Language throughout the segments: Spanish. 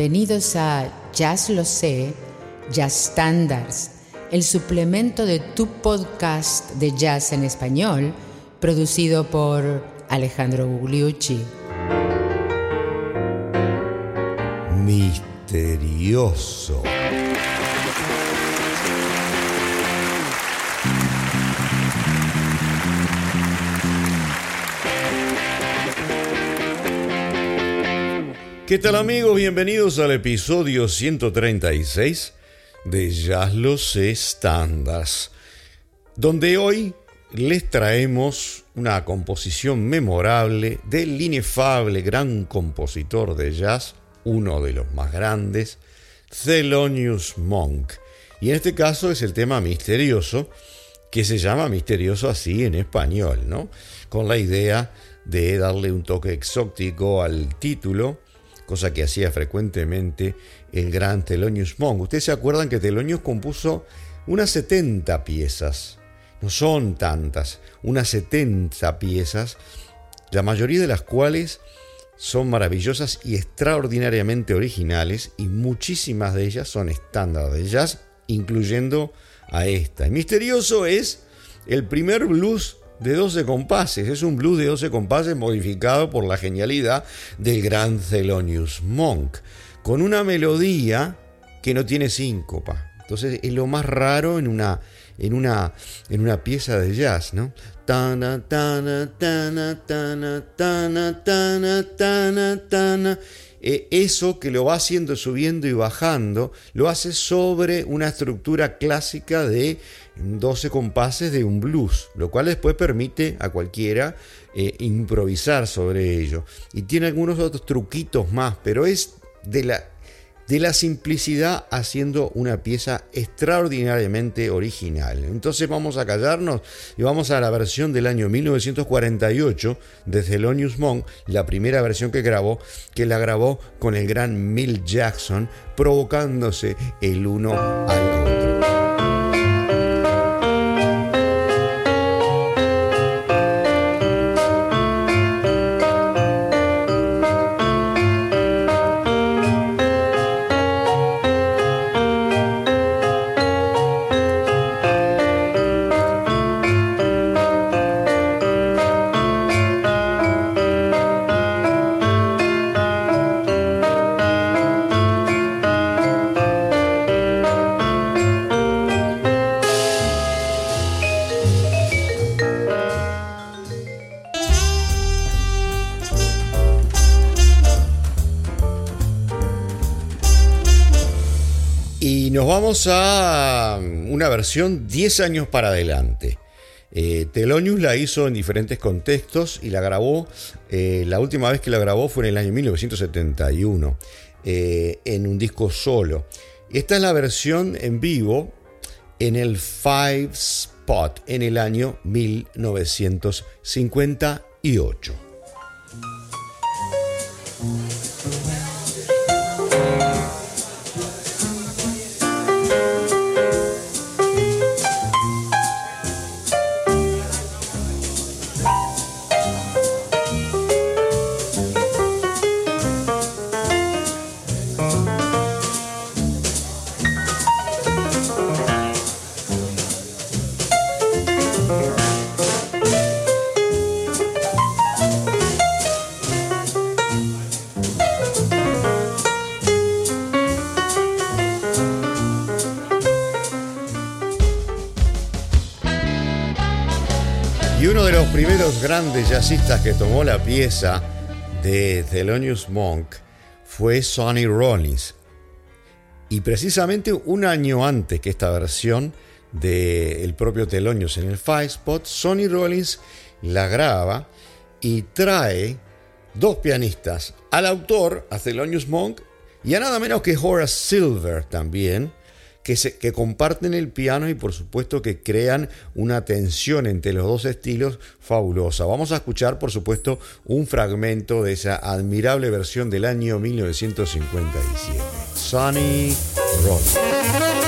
Bienvenidos a Jazz Lo Sé, Jazz Standards, el suplemento de tu podcast de jazz en español, producido por Alejandro Gugliucci. Misterioso. ¿Qué tal amigos? Bienvenidos al episodio 136 de Jazz Los Standards, donde hoy les traemos una composición memorable del inefable gran compositor de jazz, uno de los más grandes, Thelonious Monk. Y en este caso es el tema misterioso, que se llama misterioso así en español, ¿no? Con la idea de darle un toque exótico al título cosa que hacía frecuentemente el gran Thelonious Monk. Ustedes se acuerdan que Thelonious compuso unas 70 piezas, no son tantas, unas 70 piezas, la mayoría de las cuales son maravillosas y extraordinariamente originales y muchísimas de ellas son estándar de jazz, incluyendo a esta. El misterioso es el primer blues de 12 compases. Es un blues de 12 compases modificado por la genialidad del gran Thelonious Monk, con una melodía que no tiene síncopa. Entonces es lo más raro en una, en una, en una pieza de jazz, ¿no? Tana, tana, tana, tana, tana, tana, tana. Eh, eso que lo va haciendo subiendo y bajando, lo hace sobre una estructura clásica de 12 compases de un blues, lo cual después permite a cualquiera eh, improvisar sobre ello. Y tiene algunos otros truquitos más, pero es de la de la simplicidad haciendo una pieza extraordinariamente original. Entonces vamos a callarnos y vamos a la versión del año 1948 de Thelonious Monk, la primera versión que grabó, que la grabó con el gran Mill Jackson, provocándose el uno al otro. Vamos a una versión 10 años para adelante. Eh, Telonius la hizo en diferentes contextos y la grabó, eh, la última vez que la grabó fue en el año 1971, eh, en un disco solo. Esta es la versión en vivo en el Five Spot en el año 1958. Grandes jazzistas que tomó la pieza de Thelonious Monk fue Sonny Rollins. Y precisamente un año antes que esta versión del propio Thelonious en el Five Spot, Sonny Rollins la graba y trae dos pianistas, al autor, a Thelonious Monk, y a nada menos que Horace Silver también, que, se, comparten el piano y por supuesto que crean una tensión entre los dos estilos fabulosa. Vamos a escuchar por supuesto un fragmento de esa admirable versión del año 1957. Sonny Rollins.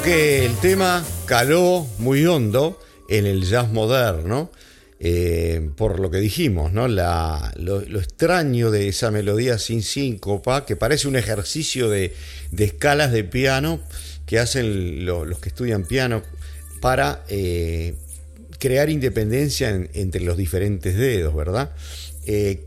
Que el tema caló muy hondo en el jazz moderno, eh, por lo que dijimos, ¿no? lo, extraño de esa melodía sin síncopa, que parece un ejercicio de, escalas de piano que hacen los que estudian piano para eh, crear independencia entre los diferentes dedos, ¿verdad? Eh,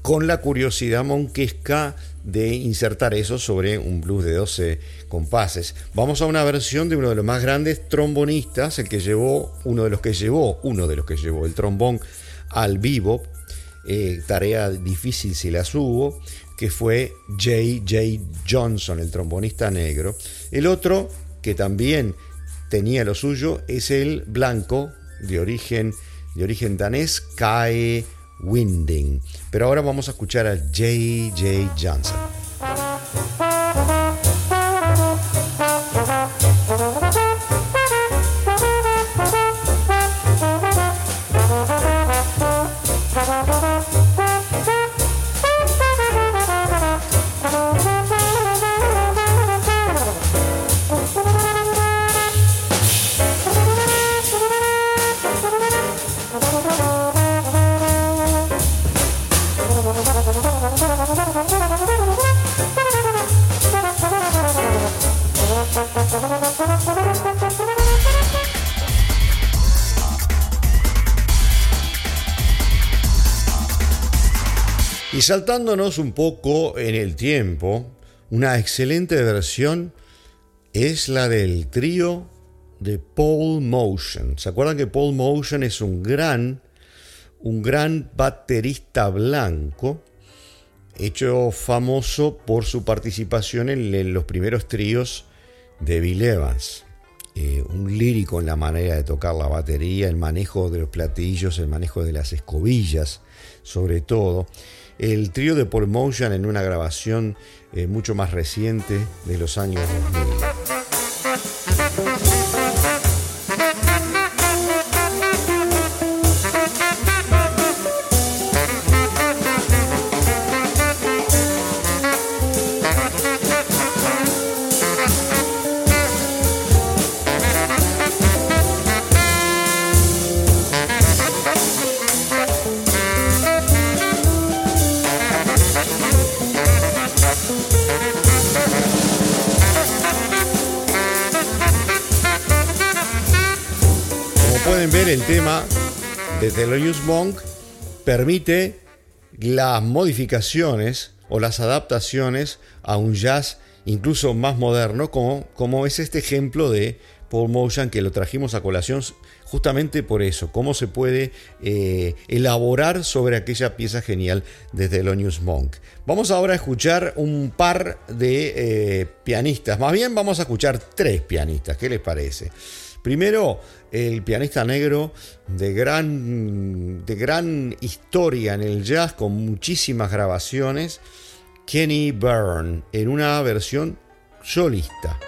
con la curiosidad monquesca de insertar eso sobre un blues de 12 compases. Vamos a una versión de uno de los más grandes trombonistas, el que llevó, uno de los que llevó, uno de los que llevó el trombón al vivo, eh, tarea difícil si la hubo, que fue J.J. Johnson, el trombonista negro. El otro, que también tenía lo suyo, es el blanco de origen, de origen danés, Kai Winding. Pero ahora vamos a escuchar a J.J. Johnson. Y saltándonos un poco en el tiempo, una excelente versión es la del trío de Paul Motion. ¿Se acuerdan que Paul Motion es un gran, un gran baterista blanco, hecho famoso por su participación en, los primeros tríos de Bill Evans? Eh, un lírico en la manera de tocar la batería, el manejo de los platillos, el manejo de las escobillas, sobre todo el trío de Paul Motion en una grabación eh, mucho más reciente de los años 2000. Tema de Thelonious Monk permite las modificaciones o las adaptaciones a un jazz incluso más moderno, como, como es este ejemplo de Paul Motion que lo trajimos a colación justamente por eso, cómo se puede eh, elaborar sobre aquella pieza genial de Thelonious Monk. Vamos ahora a escuchar un par de eh, pianistas, más bien vamos a escuchar tres pianistas, ¿qué les parece? Primero, el pianista negro de gran, de gran historia en el jazz, con muchísimas grabaciones, Kenny Byrne, en una versión solista.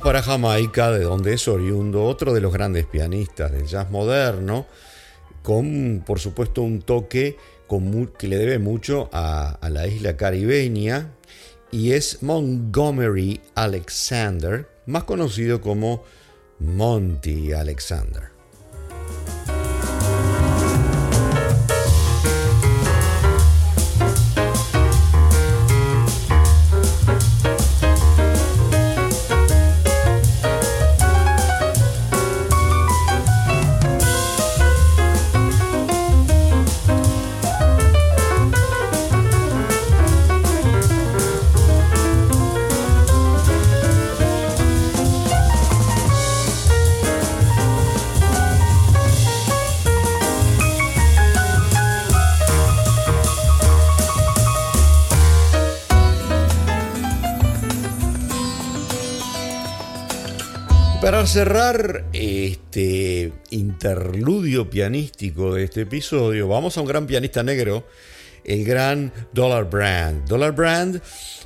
Para Jamaica, de donde es oriundo otro de los grandes pianistas del jazz moderno, con por supuesto un toque que le debe mucho a, la isla caribeña, y es Montgomery Alexander, más conocido como Monty Alexander. Para cerrar este interludio pianístico de este episodio, vamos a un gran pianista negro, el gran Dollar Brand. Dollar Brand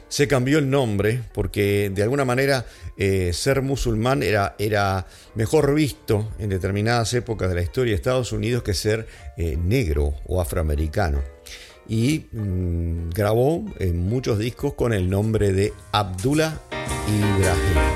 se cambió el nombre porque de alguna manera eh, ser musulmán era, era, mejor visto en determinadas épocas de la historia de Estados Unidos que ser eh, negro o afroamericano. Y mm, grabó en muchos discos con el nombre de Abdullah Ibrahim.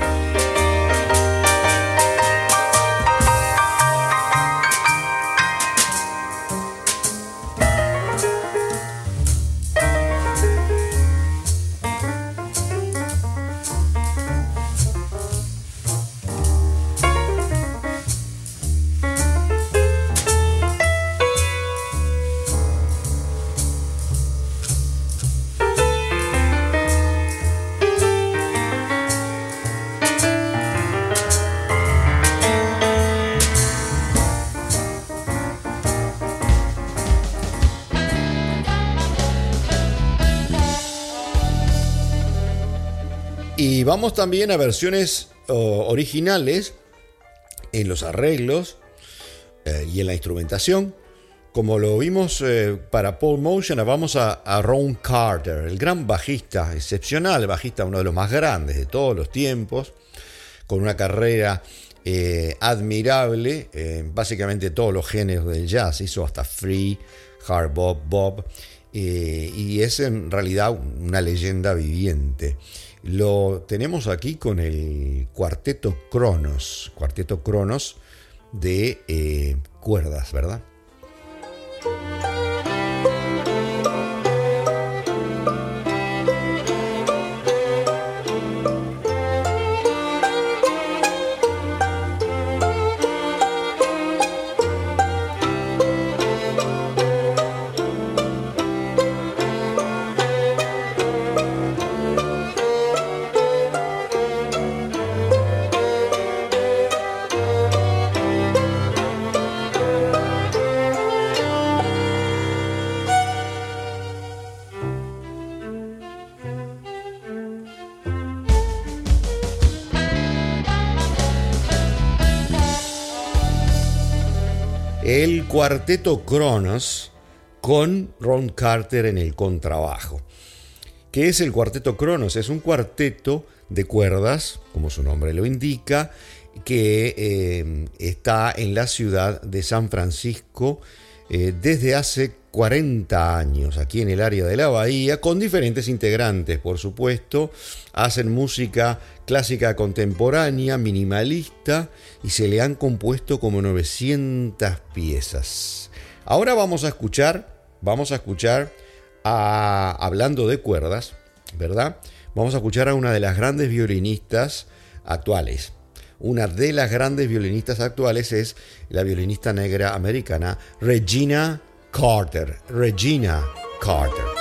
Vamos también a versiones originales en los arreglos eh, y en la instrumentación. Como lo vimos eh, para Paul Motion, vamos a, Ron Carter, el gran bajista, excepcional bajista, uno de los más grandes de todos los tiempos, con una carrera eh, admirable, básicamente todos los géneros del jazz, hizo hasta free, hard bop, bop, y es en realidad una leyenda viviente. Lo tenemos aquí con el cuarteto Cronos, cuarteto Cronos de eh, cuerdas, ¿verdad? Cuarteto Cronos con Ron Carter en el contrabajo. ¿Qué es el cuarteto Cronos? Es un cuarteto de cuerdas, como su nombre lo indica, que eh, está en la ciudad de San Francisco eh, desde hace 40 años, aquí en el área de la bahía, con diferentes integrantes, por supuesto. Hacen música clásica contemporánea, minimalista, y se le han compuesto como 900 piezas. Ahora vamos a escuchar, vamos a escuchar, a, hablando de cuerdas, ¿verdad? Vamos a escuchar a una de las grandes violinistas actuales. Una de las grandes violinistas actuales es la violinista negra americana Regina Carter. Regina Carter.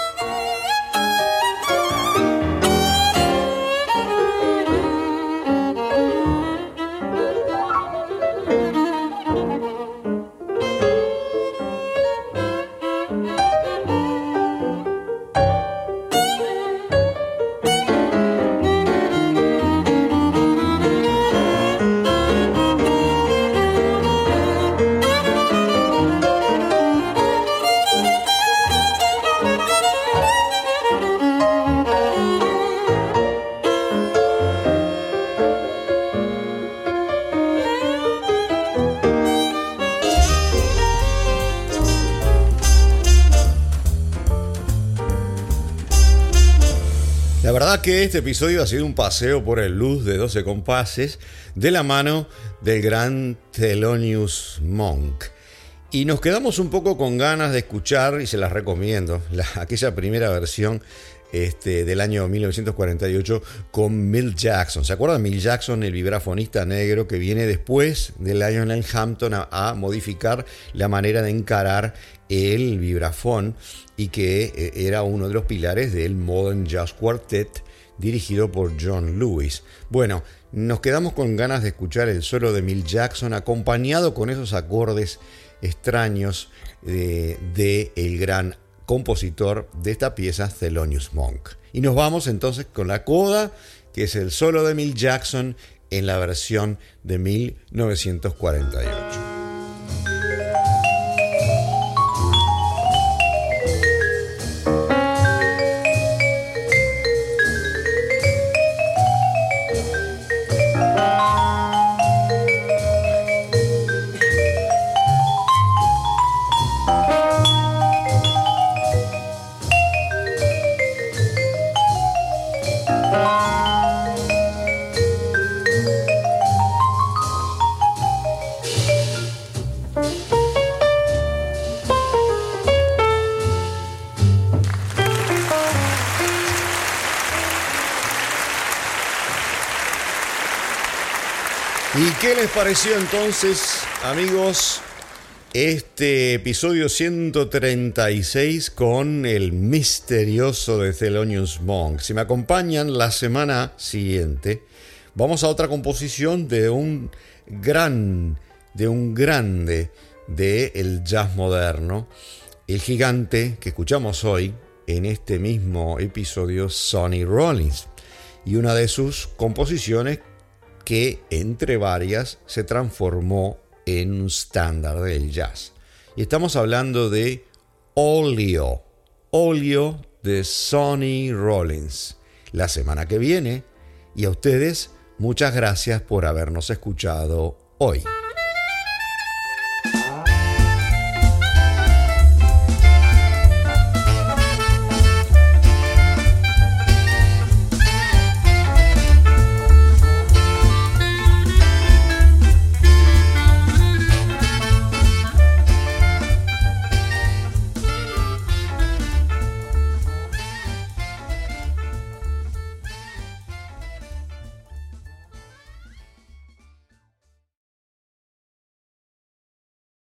Que este episodio ha sido un paseo por el luz de 12 compases de la mano del gran Thelonious Monk. Y nos quedamos un poco con ganas de escuchar, y se las recomiendo, aquella primera versión este, del año 1948 con Mill Jackson. ¿Se acuerdan? Mill Jackson, el vibrafonista negro que viene después de Lionel Hampton a, a modificar la manera de encarar el vibrafón y que eh, era uno de los pilares del Modern Jazz Quartet dirigido por John Lewis. Bueno, nos quedamos con ganas de escuchar el solo de Mill Jackson acompañado con esos acordes extraños de, el gran compositor de esta pieza, Thelonious Monk. Y nos vamos entonces con la coda, que es el solo de Mill Jackson en la versión de 1948. Les pareció entonces, amigos, este episodio 136 con el misterioso de Thelonious Monk? Si me acompañan la semana siguiente, vamos a otra composición de un gran, de un grande del el jazz moderno, el gigante que escuchamos hoy en este mismo episodio, Sonny Rollins, y una de sus composiciones que entre varias se transformó en un estándar del jazz. Y estamos hablando de Olio, Olio de Sonny Rollins. La semana que viene, y a ustedes muchas gracias por habernos escuchado hoy.